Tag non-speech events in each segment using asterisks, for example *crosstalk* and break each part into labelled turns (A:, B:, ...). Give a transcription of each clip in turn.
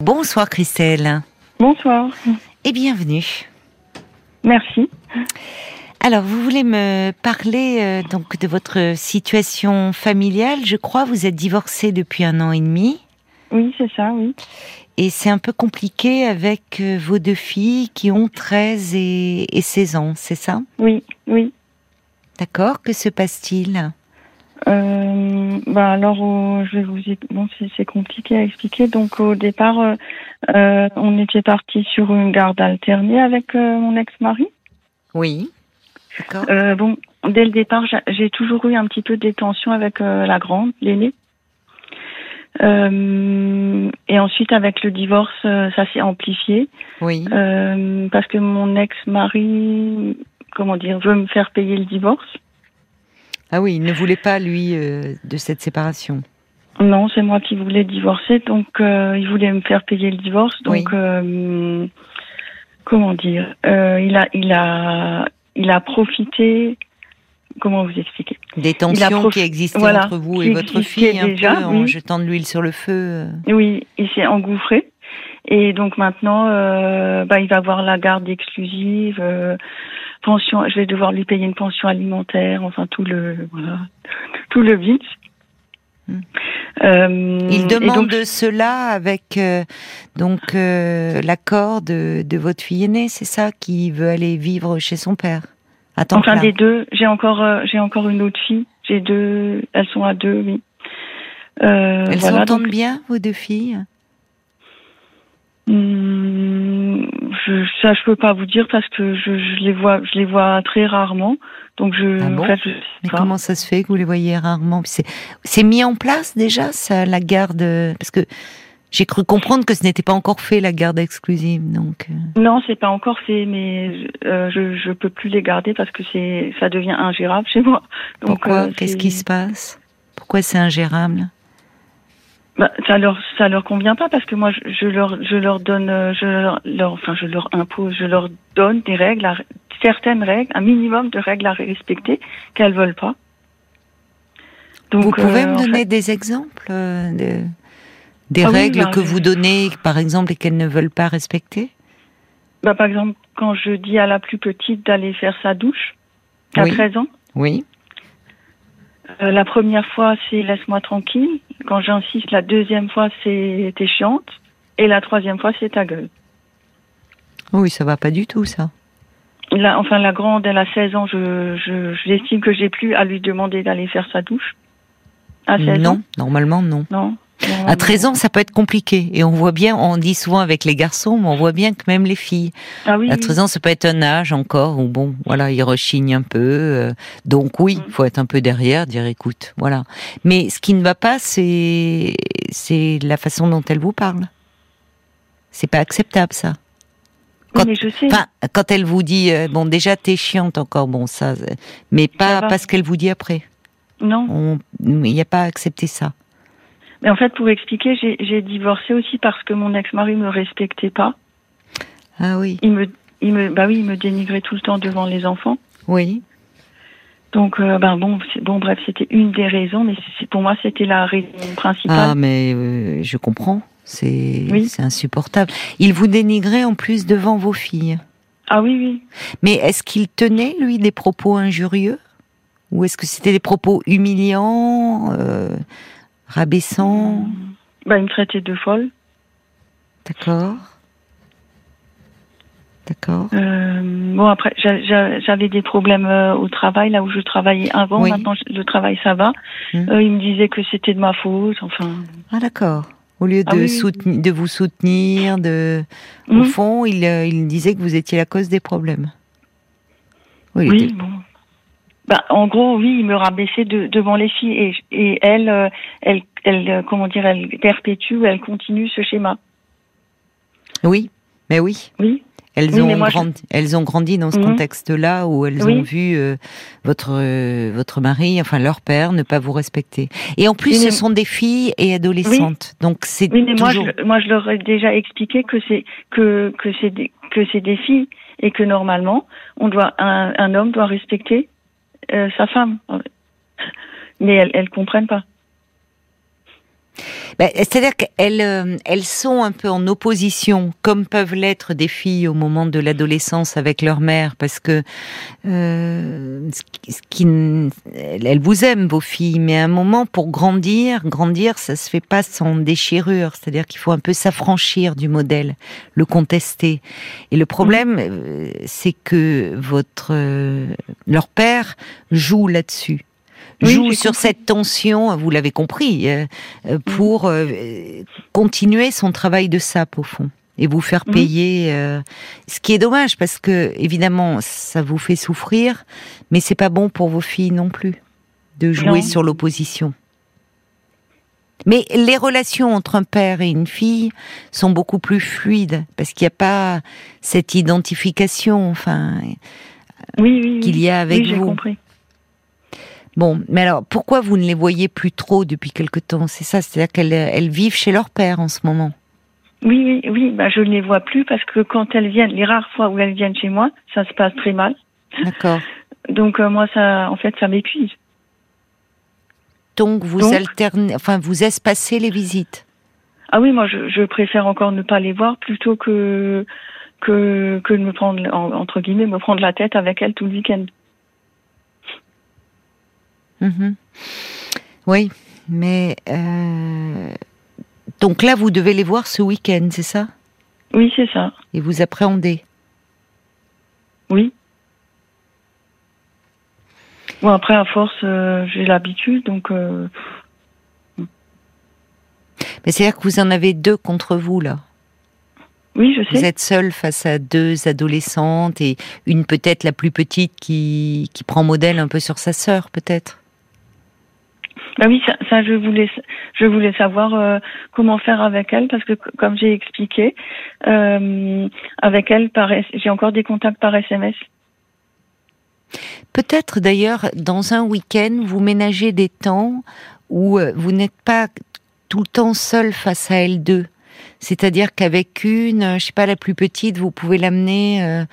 A: Bonsoir Christelle.
B: Bonsoir.
A: Et bienvenue.
B: Merci.
A: Alors, vous voulez me parler euh, donc de votre situation familiale? Je crois vous êtes divorcée depuis un an et demi.
B: Oui, c'est ça, oui.
A: Et c'est un peu compliqué avec euh, vos deux filles qui ont 13 et, et 16 ans, c'est ça?
B: Oui, oui.
A: D'accord. Que se passe-t-il?
B: Euh, bah alors, euh, je vais vous. Bon, c'est compliqué à expliquer. Donc, au départ, euh, euh, on était parti sur une garde alternée avec euh, mon ex-mari.
A: Oui. D'accord.
B: Euh, bon, dès le départ, j'a- j'ai toujours eu un petit peu des tensions avec la grande, l'aînée. Euh, et ensuite, avec le divorce, ça s'est amplifié.
A: Oui.
B: Euh, parce que mon ex-mari, comment dire, veut me faire payer le divorce.
A: Ah oui, il ne voulait pas lui euh, de cette séparation.
B: Non, c'est moi qui voulais divorcer, donc euh, il voulait me faire payer le divorce. Donc,
A: Oui.
B: euh, comment dire, il a, il a, il a profité. Comment vous expliquer?
A: Des tensions qui existaient
B: voilà,
A: entre vous et votre fille, un
B: déjà,
A: peu, en
B: oui.
A: jetant de l'huile sur le feu.
B: Oui, il s'est engouffré. Et donc maintenant, bah, il va avoir la garde exclusive, pension. Je vais devoir lui payer une pension alimentaire, enfin tout le, voilà, tout le vide.
A: Hmm.
B: Euh,
A: Il demande
B: donc,
A: cela avec euh, donc euh, l'accord de, de votre fille aînée, c'est ça, qui veut aller vivre chez son père. Temps
B: enfin des deux, j'ai encore, euh, j'ai encore une autre fille. J'ai deux, elles sont à deux, oui. Euh,
A: Elles
B: voilà,
A: s'entendent
B: donc,
A: bien, vos deux filles?
B: Hum, je, ça je peux pas vous dire parce que je, je les vois, je les vois très rarement. Donc je,
A: Ah bon
B: en fait, je sais
A: Mais comment ça se fait que vous les voyez rarement? C'est mis en place déjà, ça, la garde Parce que j'ai cru comprendre que ce n'était pas encore fait, la garde exclusive. Donc, euh,
B: Non, c'est pas encore fait, mais euh, je je peux plus les garder parce que c'est ça devient ingérable chez moi. Donc
A: pourquoi?
B: euh,
A: Qu'est-ce qui se passe? Pourquoi c'est ingérable?
B: Bah, ça leur ça leur convient pas parce que moi je, je leur je leur donne euh, je leur, leur- enfin je leur impose je leur donne des règles à- certaines règles un minimum de règles à respecter qu'elles veulent pas. Donc
A: Vous pouvez
B: euh,
A: me donner
B: fait-
A: des exemples euh, de- des
B: Ah oui,
A: règles
B: bah,
A: que vous donnez, par exemple, et qu'elles ne veulent pas respecter?
B: Bah, par exemple quand je dis à la plus petite d'aller faire sa douche à
A: Oui.
B: 13 ans
A: Oui.
B: Euh, la première fois, c'est laisse-moi tranquille. Quand j'insiste, la deuxième fois, c'est t'es chiante. Et la troisième fois, c'est ta gueule.
A: Oui, ça va pas du tout, ça.
B: La, enfin, la grande, elle a 16 ans. Je, je, j'estime que j'ai plus à lui demander d'aller faire sa douche. À 16
A: non,
B: ans
A: normalement, non.
B: Non.
A: À 13 ans, ça peut être compliqué. Et on voit bien, on dit souvent avec les garçons, mais on voit bien que même les filles,
B: Ah oui,
A: à
B: oui.
A: 13 ans, ça peut être un âge encore où, bon, voilà, ils rechignent un peu. euh, donc oui,
B: Mm.
A: il faut être un peu derrière, dire écoute, voilà. Mais ce qui ne va pas, c'est c'est la façon dont elle vous parle. C'est pas acceptable, ça.
B: Oui,
A: quand-
B: mais je sais.
A: Enfin, quand elle vous dit, euh, bon, déjà, t'es chiante encore, bon, ça, euh, mais pas parce qu'elle vous dit après.
B: non.
A: On- Il n'y a pas à accepter ça.
B: Mais en fait, pour expliquer, j'ai, divorcé aussi parce que mon ex-mari me respectait pas.
A: Ah oui,
B: Il me, il me, bah oui, il me dénigrait tout le temps devant les enfants.
A: oui.
B: Donc, euh, ben bon, bon, bref, c'était une des raisons, mais pour moi, c'était la raison
A: Ah,
B: principale.
A: mais euh, je comprends. C'est
B: Oui.
A: c'est insupportable. Il vous dénigrait en plus devant vos filles.
B: Ah oui, oui.
A: Mais est-ce qu'il tenait, lui, des propos injurieux? Ou est-ce que c'était des propos humiliants, euh, rabaissants
B: Bah, il me traitait de folle.
A: D'accord. D'accord.
B: Euh, bon, après, j'a- j'a- j'avais des problèmes euh, au travail, là où je travaillais avant.
A: Oui.
B: Maintenant, le travail, ça va.
A: Hmm.
B: Euh, il me disait que c'était de ma faute. Enfin,
A: Ah, d'accord. Au lieu de,
B: Ah oui, oui.
A: soutenir, de vous soutenir, de, au
B: Mhm.
A: fond, il, il disait que vous étiez la cause des problèmes. Oui, il
B: oui,
A: était-
B: bon. Bah, en gros, oui, il me rabaissait de, devant les filles et, et elle, euh, elle, elle, euh, comment dire, elle perpétue, elle continue ce schéma.
A: oui, mais oui.
B: Oui.
A: Elles,
B: Oui,
A: ont
B: je-
A: grandi, elles ont grandi dans ce
B: Mhm.
A: contexte-là où elles
B: Oui.
A: ont vu euh, votre euh, votre mari, enfin leur père, ne pas vous respecter. Et en plus,
B: Oui,
A: ce sont des filles et adolescentes, donc c'est
B: Oui, mais moi,
A: toujours.
B: je, moi, je leur ai déjà expliqué que c'est que que c'est des, que c'est des filles et que normalement, on doit un, un homme doit respecter sa femme. Mais elles elles comprennent pas.
A: Ben, c'est-à-dire qu'elles euh, elles sont un peu en opposition, comme peuvent l'être des filles au moment de l'adolescence avec leur mère, parce que euh, elles vous aiment vos filles, mais à un moment pour grandir, grandir, ça se fait pas sans déchirure, c'est-à-dire qu'il faut un peu s'affranchir du modèle, le contester. Et le problème, euh, c'est que votre leur père joue là-dessus joue sur cette tension, vous l'avez compris, euh, euh, pour euh, continuer son travail de sape au fond et vous faire payer. ce qui est dommage parce que évidemment ça vous fait souffrir, mais c'est pas bon pour vos filles non plus de jouer sur l'opposition. Mais les relations entre un père et une fille sont beaucoup plus fluides parce qu'il n'y a pas cette identification, enfin, qu'il y a avec vous. Compris. Bon, mais alors pourquoi vous ne les voyez plus trop depuis quelque temps? C'est ça, c'est-à-dire qu'elles vivent chez leur père en ce moment.
B: Oui, oui, oui. Bah, je ne les vois plus parce que quand elles viennent, les rares fois où elles viennent chez moi, ça se passe très mal.
A: D'accord. *laughs*
B: Donc euh, moi, ça, en fait, ça m'épuise.
A: Donc vous alternez, enfin vous espacez les visites?
B: Ah oui, moi je, préfère encore ne pas les voir plutôt que que que de me prendre entre guillemets me prendre la tête avec elles tout le week-end.
A: Mhm. Oui, mais euh, donc là, vous devez les voir ce week-end, c'est ça?
B: Oui, c'est ça.
A: Et vous appréhendez?
B: Oui. Bon, après, à force, euh, j'ai l'habitude, donc. Euh,
A: mais c'est-à-dire que vous en avez deux contre vous, là?
B: Oui, je sais.
A: Vous êtes seule face à deux adolescentes et une peut-être la plus petite qui, qui prend modèle un peu sur sa sœur, peut-être?
B: Bah oui, ça, je voulais, je voulais savoir euh, comment faire avec elle parce que comme j'ai expliqué, euh, avec elle, j'ai encore des contacts par SMS.
A: Peut-être d'ailleurs dans un week-end, vous ménagez des temps où euh, vous n'êtes pas tout le temps seul face à elle deux. C'est-à-dire qu'avec une, je sais pas, la plus petite, vous pouvez l'amener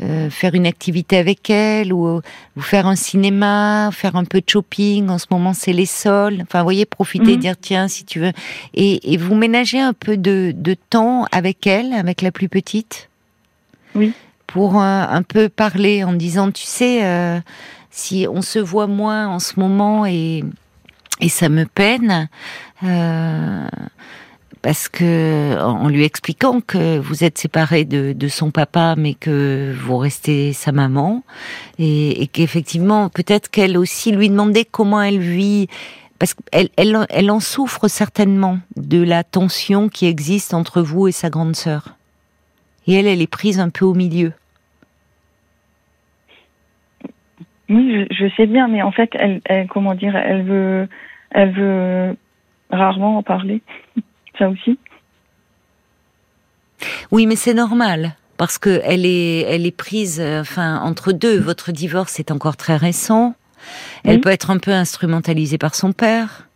A: euh, faire une activité avec elle ou, vous faire un cinéma, faire un peu de shopping. En ce moment, c'est les sols. Enfin, vous voyez, profiter, mhm. dire tiens, si tu veux. Et, vous ménagez un peu de, temps avec elle, avec la plus petite?
B: Oui.
A: Pour un, peu parler en disant, tu sais, euh, si on se voit moins en ce moment et, et ça me peine. Euh, parce que en lui expliquant que vous êtes séparé de, son papa, mais que vous restez sa maman, et, qu'effectivement peut-être qu'elle aussi lui demandait comment elle vit, parce qu'elle elle, elle en souffre certainement de la tension qui existe entre vous et sa grande sœur, et elle, elle est prise un peu au milieu.
B: Oui, je, sais bien, mais en fait, elle, comment dire, elle veut, elle veut rarement en parler ça aussi.
A: Oui, mais c'est normal parce que elle est, elle est prise, euh, enfin, entre deux. Votre divorce est encore très récent. Elle peut être un peu instrumentalisée par son père,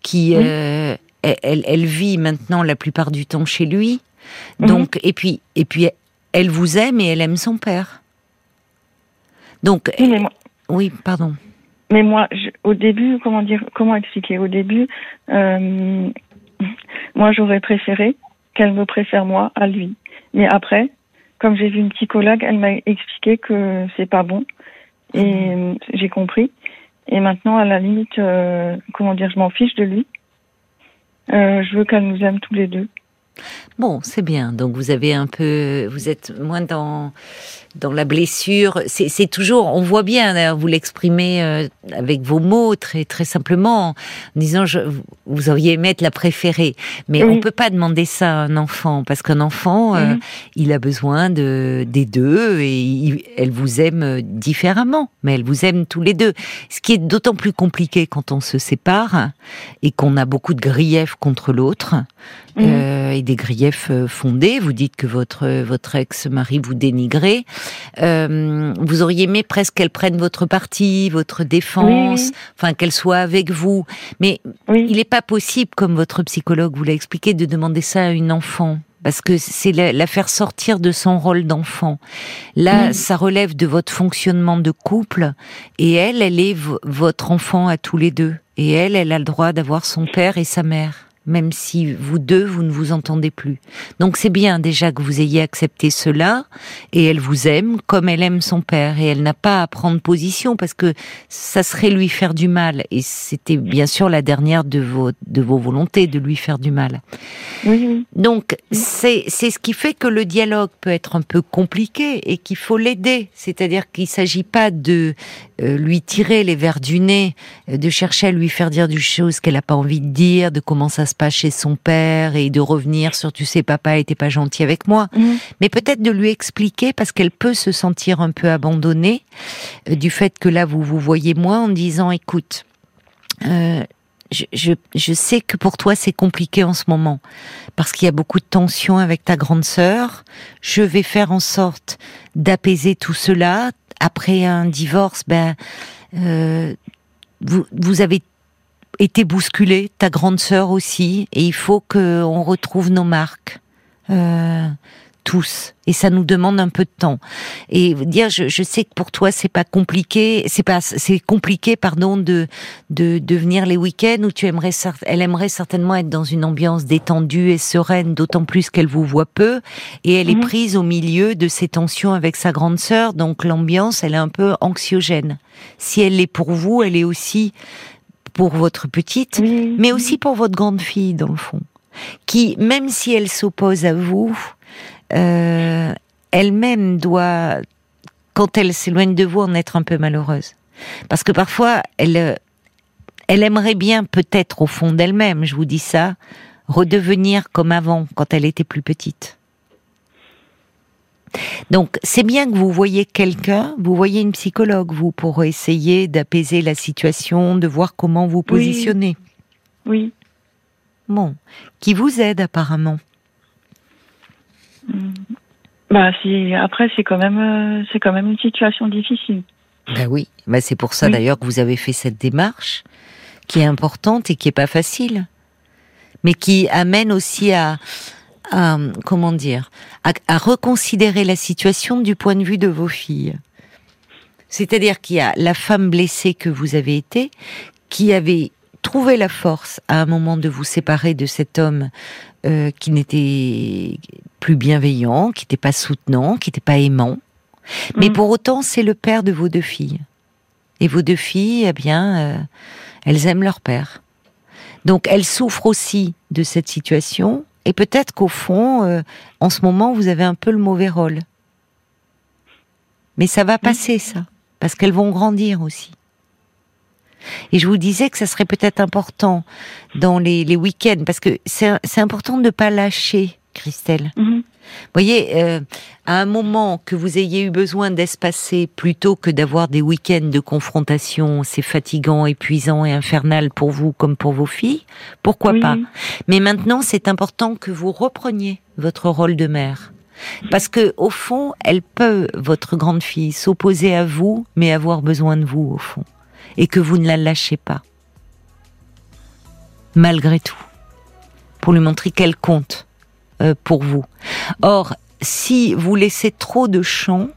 A: qui, euh, elle, elle, vit maintenant la plupart du temps chez lui. Mhm. Donc, et puis, et puis, elle vous aime et elle aime son père. Donc, oui, pardon.
B: Mais moi, au début, comment dire, comment expliquer? Au début, euh, moi, j'aurais préféré qu'elle me préfère moi à lui. Mais après, comme j'ai vu une psychologue, elle m'a expliqué que c'est pas bon. Et mhm. j'ai compris. Et maintenant, à la limite, euh, comment dire, je m'en fiche de lui. Euh, je veux qu'elle nous aime tous les deux.
A: Bon, c'est bien. Donc vous avez un peu, vous êtes moins dans dans la blessure. C'est toujours, on voit bien, vous l'exprimez euh, avec vos mots très très simplement, en disant je, vous auriez aimé être la préférée, mais on peut pas demander ça à un enfant parce qu'un enfant, euh, il a besoin de des deux et elle vous aime différemment, mais elle vous aime tous les deux. Ce qui est d'autant plus compliqué quand on se sépare et qu'on a beaucoup de griefs contre l'autre euh, et des griefs fondés. Vous dites que votre votre ex-mari vous dénigrait. Euh, vous auriez aimé presque qu'elle prenne votre parti, votre défense, enfin qu'elle soit avec vous. Mais il n'est pas possible, comme votre psychologue vous l'a expliqué, de demander ça à une enfant parce que c'est la, faire sortir de son rôle d'enfant. Là, ça relève de votre fonctionnement de couple, et elle, elle est votre enfant à tous les deux. Et elle, elle a le droit d'avoir son père et sa mère. Même si vous deux, vous ne vous entendez plus. Donc c'est bien déjà que vous ayez accepté cela, et elle vous aime comme elle aime son père, et elle n'a pas à prendre position parce que ça serait lui faire du mal, et c'était bien sûr la dernière de vos, de vos volontés de lui faire du mal. Donc c'est c'est ce qui fait que le dialogue peut être un peu compliqué et qu'il faut l'aider, c'est-à-dire qu'il s'agit pas de lui tirer les verres du nez, euh, de chercher à lui faire dire des choses qu'elle n'a pas envie de dire, de comment ça se passe chez son père et de revenir sur tu sais papa était pas gentil avec moi, mhm. mais peut-être de lui expliquer parce qu'elle peut se sentir un peu abandonnée euh, du fait que là vous vous voyez moins en disant écoute. je, je, je, sais que pour toi c'est compliqué en ce moment parce qu'il y a beaucoup de tensions avec ta grande sœur. Je vais faire en sorte d'apaiser tout cela après un divorce, ben, euh, vous, vous avez été bousculé, ta grande sœur aussi, et il faut qu'on retrouve nos marques. Euh, tous. Et ça nous demande un peu de temps. Et dire je, je sais que pour toi c'est pas compliqué c'est pas c'est compliqué pardon de de, de venir les week-ends où tu aimerais elle aimerait certainement être dans une ambiance détendue et sereine d'autant plus qu'elle vous voit peu. Et elle est mhm. prise au milieu de ces tensions avec sa grande sœur donc l'ambiance elle est un peu anxiogène. Si elle est pour vous elle est aussi pour votre petite mais aussi pour votre grande fille dans le fond qui même si elle s'oppose à vous euh, elle-même doit, quand elle s'éloigne de vous, en être un peu malheureuse. Parce que parfois, elle, euh, elle aimerait bien, peut-être au fond d'elle-même, je vous dis ça, redevenir comme avant, quand elle était plus petite. Donc, c'est bien que vous voyez quelqu'un, vous voyez une psychologue, vous, pour essayer d'apaiser la situation, de voir comment vous positionnez.
B: Oui.
A: Bon, qui vous aide apparemment.
B: Bah, après, c'est quand même, euh, c'est quand même une situation difficile.
A: Ben oui, bah c'est pour ça d'ailleurs que vous avez fait cette démarche qui est importante et qui est pas facile, mais qui amène aussi à, comment dire, à, reconsidérer la situation du point de vue de vos filles. C'est-à-dire qu'il y a la femme blessée que vous avez été, qui avait trouvé la force à un moment de vous séparer de cet homme euh, qui n'était plus bienveillant, qui n'était pas soutenant, qui n'était pas aimant. Mais mm. pour autant, c'est le père de vos deux filles. Et vos deux filles, eh bien, euh, elles aiment leur père. Donc, elles souffrent aussi de cette situation. Et peut-être qu'au fond, euh, en ce moment, vous avez un peu le mauvais rôle. Mais ça va passer, ça. Parce qu'elles vont grandir aussi. Et je vous disais que ça serait peut-être important dans les, les week-ends, parce que c'est important de ne pas lâcher Christelle. Mhm. voyez, euh, à un moment que vous ayez eu besoin d'espacer plutôt que d'avoir des week-ends de confrontation, c'est fatigant, épuisant et infernal pour vous comme pour vos filles, pourquoi pas? Mais maintenant, c'est important que vous repreniez votre rôle de mère. Parce que, au fond, elle peut, votre grande fille, s'opposer à vous, mais avoir besoin de vous, au fond. Et que vous ne la lâchez pas. Malgré tout. Pour lui montrer qu'elle compte euh, pour vous. Or, si vous laissez trop de champ,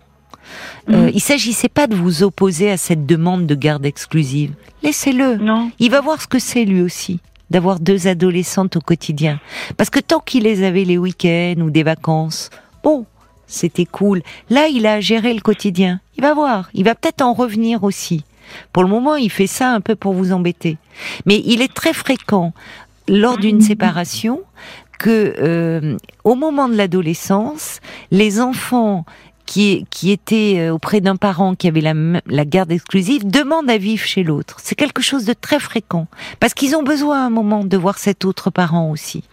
A: euh, mm. il s'agissait pas de vous opposer à cette demande de garde exclusive. Laissez-le. Il va voir ce que c'est lui aussi d'avoir deux adolescentes au quotidien. Parce que tant qu'il les avait les week-ends ou des vacances, bon, c'était cool. Là, il a géré le quotidien. Il va voir. Il va peut-être en revenir aussi. Pour le moment, il fait ça un peu pour vous embêter. Mais il est très fréquent lors d'une mm. séparation que euh, au moment de l'adolescence, les enfants qui, qui étaient euh, auprès d'un parent qui avait la, la garde exclusive demandent à vivre chez l'autre. C'est quelque chose de très fréquent parce qu'ils ont besoin à un moment de voir cet autre parent aussi.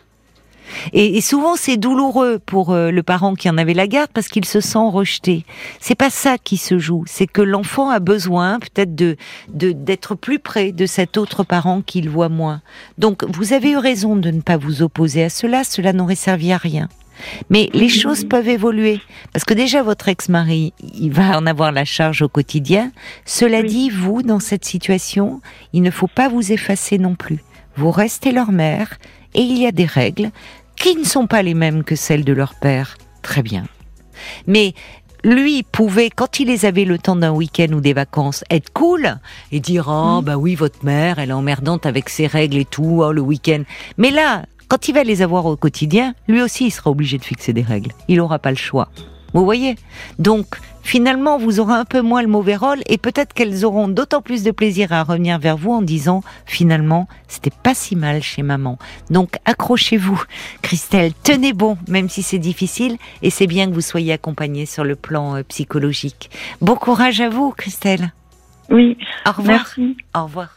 A: Et, souvent, c'est douloureux pour euh, le parent qui en avait la garde parce qu'il se sent rejeté. C'est pas ça qui se joue. C'est que l'enfant a besoin peut-être de d'être plus près de cet autre parent qu'il voit moins. Donc, vous avez eu raison de ne pas vous opposer à cela. Cela n'aurait servi à rien. Mais les choses peuvent évoluer. Parce que déjà, votre ex-mari, il va en avoir la charge au quotidien. Cela dit, vous, dans cette situation, il ne faut pas vous effacer non plus. Vous restez leur mère et il y a des règles qui ne sont pas les mêmes que celles de leur père. Très bien. Mais lui pouvait, quand il les avait le temps d'un week-end ou des vacances, être cool et dire oh bah oui votre mère elle est emmerdante avec ses règles et tout oh, le week-end. Mais là, quand il va les avoir au quotidien, lui aussi il sera obligé de fixer des règles. Il n'aura pas le choix. Vous voyez? Donc, finalement, vous aurez un peu moins le mauvais rôle et peut-être qu'elles auront d'autant plus de plaisir à revenir vers vous en disant, finalement, c'était pas si mal chez maman. Donc, accrochez-vous. Christelle, tenez bon, même si c'est difficile et c'est bien que vous soyez accompagnée sur le plan euh, psychologique. Bon courage à vous, Christelle.
B: Oui.
A: Au revoir.
B: Merci.
A: Au revoir.